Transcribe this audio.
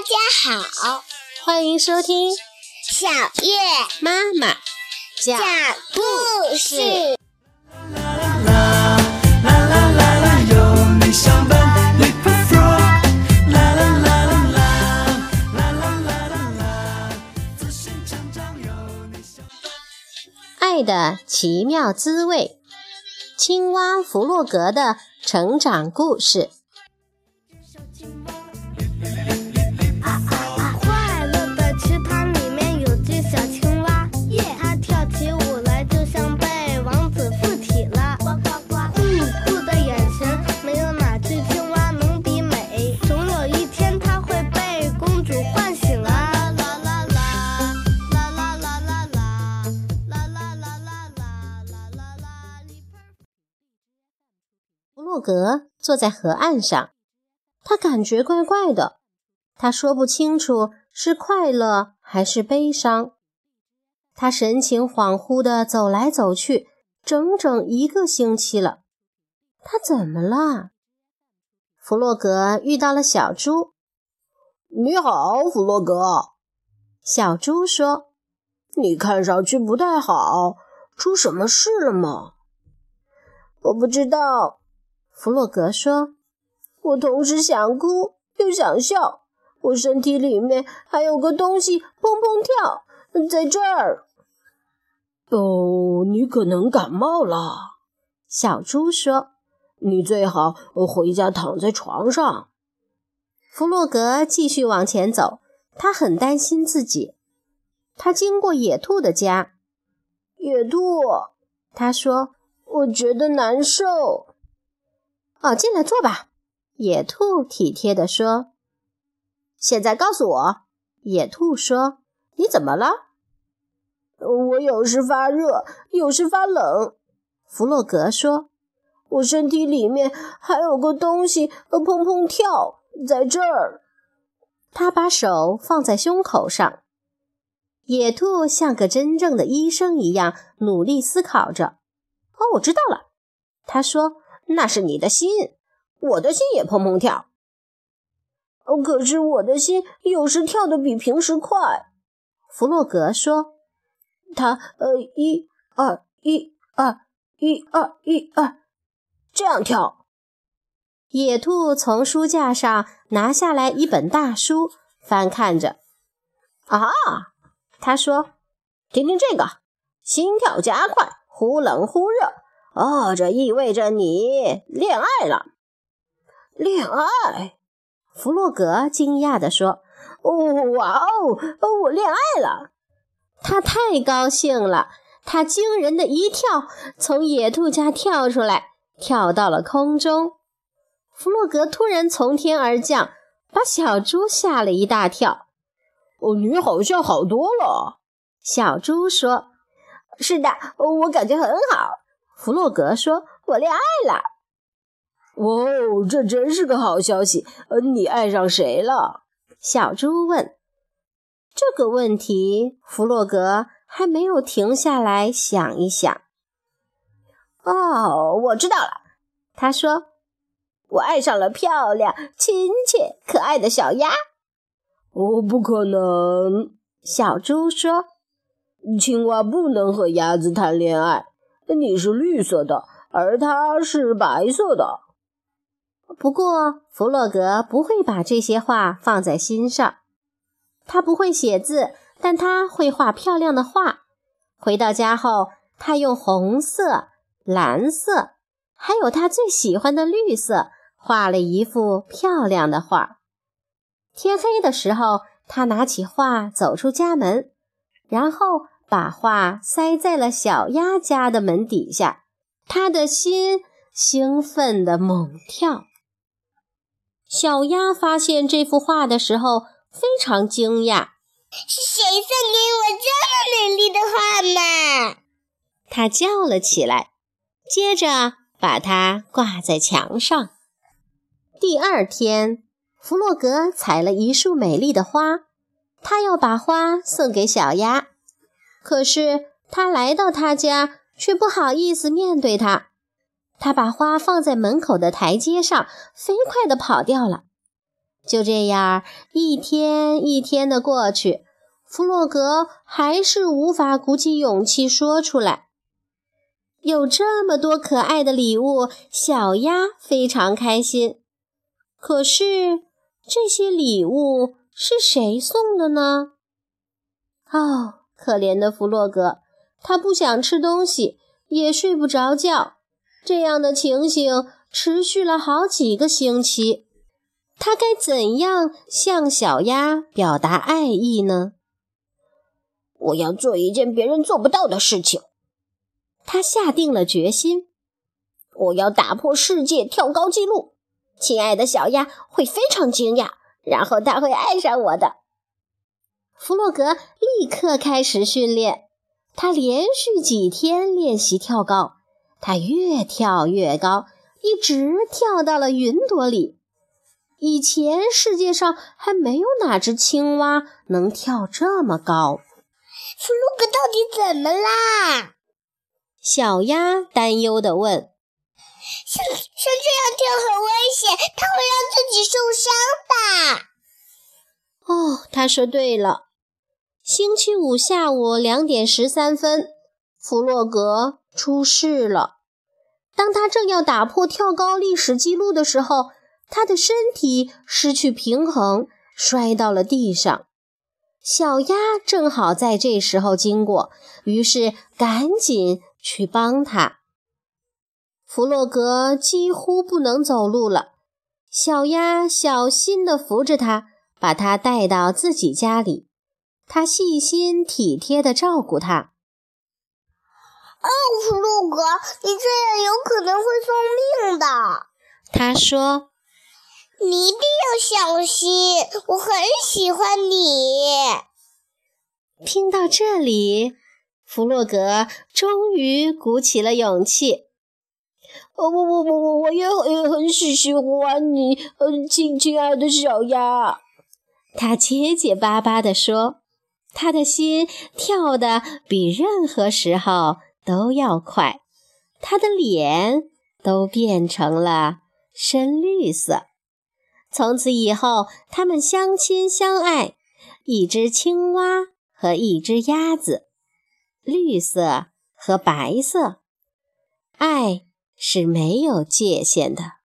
大家好，欢迎收听小月妈妈讲故事。爱的奇妙滋味，青蛙弗洛格的成长故事。洛格坐在河岸上，他感觉怪怪的，他说不清楚是快乐还是悲伤。他神情恍惚地走来走去，整整一个星期了。他怎么了？弗洛格遇到了小猪。你好，弗洛格。小猪说：“你看上去不太好，出什么事了吗？”我不知道。弗洛格说：“我同时想哭又想笑，我身体里面还有个东西砰砰跳，在这儿。”哦，你可能感冒了。小猪说：“你最好回家躺在床上。”弗洛格继续往前走，他很担心自己。他经过野兔的家，野兔，他说：“我觉得难受。”哦，进来坐吧。野兔体贴地说：“现在告诉我。”野兔说：“你怎么了？”我有时发热，有时发冷。弗洛格说：“我身体里面还有个东西砰砰跳，在这儿。”他把手放在胸口上。野兔像个真正的医生一样努力思考着。“哦，我知道了。”他说。那是你的心，我的心也砰砰跳。哦，可是我的心有时跳得比平时快。弗洛格说：“他呃，一二一二一二一二，这样跳。”野兔从书架上拿下来一本大书，翻看着。啊，他说：“听听这个，心跳加快，忽冷忽热。”哦，这意味着你恋爱了。恋爱？弗洛格惊讶地说：“哦，哇哦，我恋爱了！”他太高兴了，他惊人的一跳，从野兔家跳出来，跳到了空中。弗洛格突然从天而降，把小猪吓了一大跳。“哦，你好像好多了。”小猪说。“是的，我感觉很好。”弗洛格说：“我恋爱了。”哦，这真是个好消息！呃，你爱上谁了？小猪问。这个问题，弗洛格还没有停下来想一想。哦，我知道了。他说：“我爱上了漂亮、亲切、可爱的小鸭。”哦，不可能！小猪说：“青蛙不能和鸭子谈恋爱。”你是绿色的，而他是白色的。不过，弗洛格不会把这些话放在心上。他不会写字，但他会画漂亮的画。回到家后，他用红色、蓝色，还有他最喜欢的绿色，画了一幅漂亮的画。天黑的时候，他拿起画走出家门，然后。把画塞在了小鸭家的门底下，他的心兴奋地猛跳。小鸭发现这幅画的时候非常惊讶：“是谁送给我这么美丽的画嘛？”他叫了起来，接着把它挂在墙上。第二天，弗洛格采了一束美丽的花，他要把花送给小鸭。可是他来到他家，却不好意思面对他。他把花放在门口的台阶上，飞快地跑掉了。就这样，一天一天的过去，弗洛格还是无法鼓起勇气说出来。有这么多可爱的礼物，小鸭非常开心。可是，这些礼物是谁送的呢？哦，可怜的弗洛格，他不想吃东西，也睡不着觉。这样的情形持续了好几个星期。他该怎样向小鸭表达爱意呢？我要做一件别人做不到的事情。他下定了决心。我要打破世界跳高纪录。亲爱的小鸭会非常惊讶，然后他会爱上我的。弗洛格立刻开始训练。他连续几天练习跳高，他越跳越高，一直跳到了云朵里。以前世界上还没有哪只青蛙能跳这么高。弗洛格到底怎么啦？小鸭担忧地问。像像这样跳很危险，它会让自己受伤的。哦，他说对了。星期五下午两点十三分，弗洛格出事了。当他正要打破跳高历史记录的时候。他的身体失去平衡，摔到了地上。小鸭正好在这时候经过，于是赶紧去帮他。弗洛格几乎不能走路了，小鸭小心地扶着他，把他带到自己家里。他细心体贴地照顾他。哦，弗洛格，你这样有可能会送命的。他说。你一定要小心，我很喜欢你。听到这里，弗洛格终于鼓起了勇气。哦，我我我我我也很很喜喜欢你，嗯，亲亲爱的小鸭。他结结巴巴地说，他的心跳得比任何时候都要快，他的脸都变成了深绿色。从此以后，他们相亲相爱，一只青蛙和一只鸭子，绿色和白色，爱是没有界限的。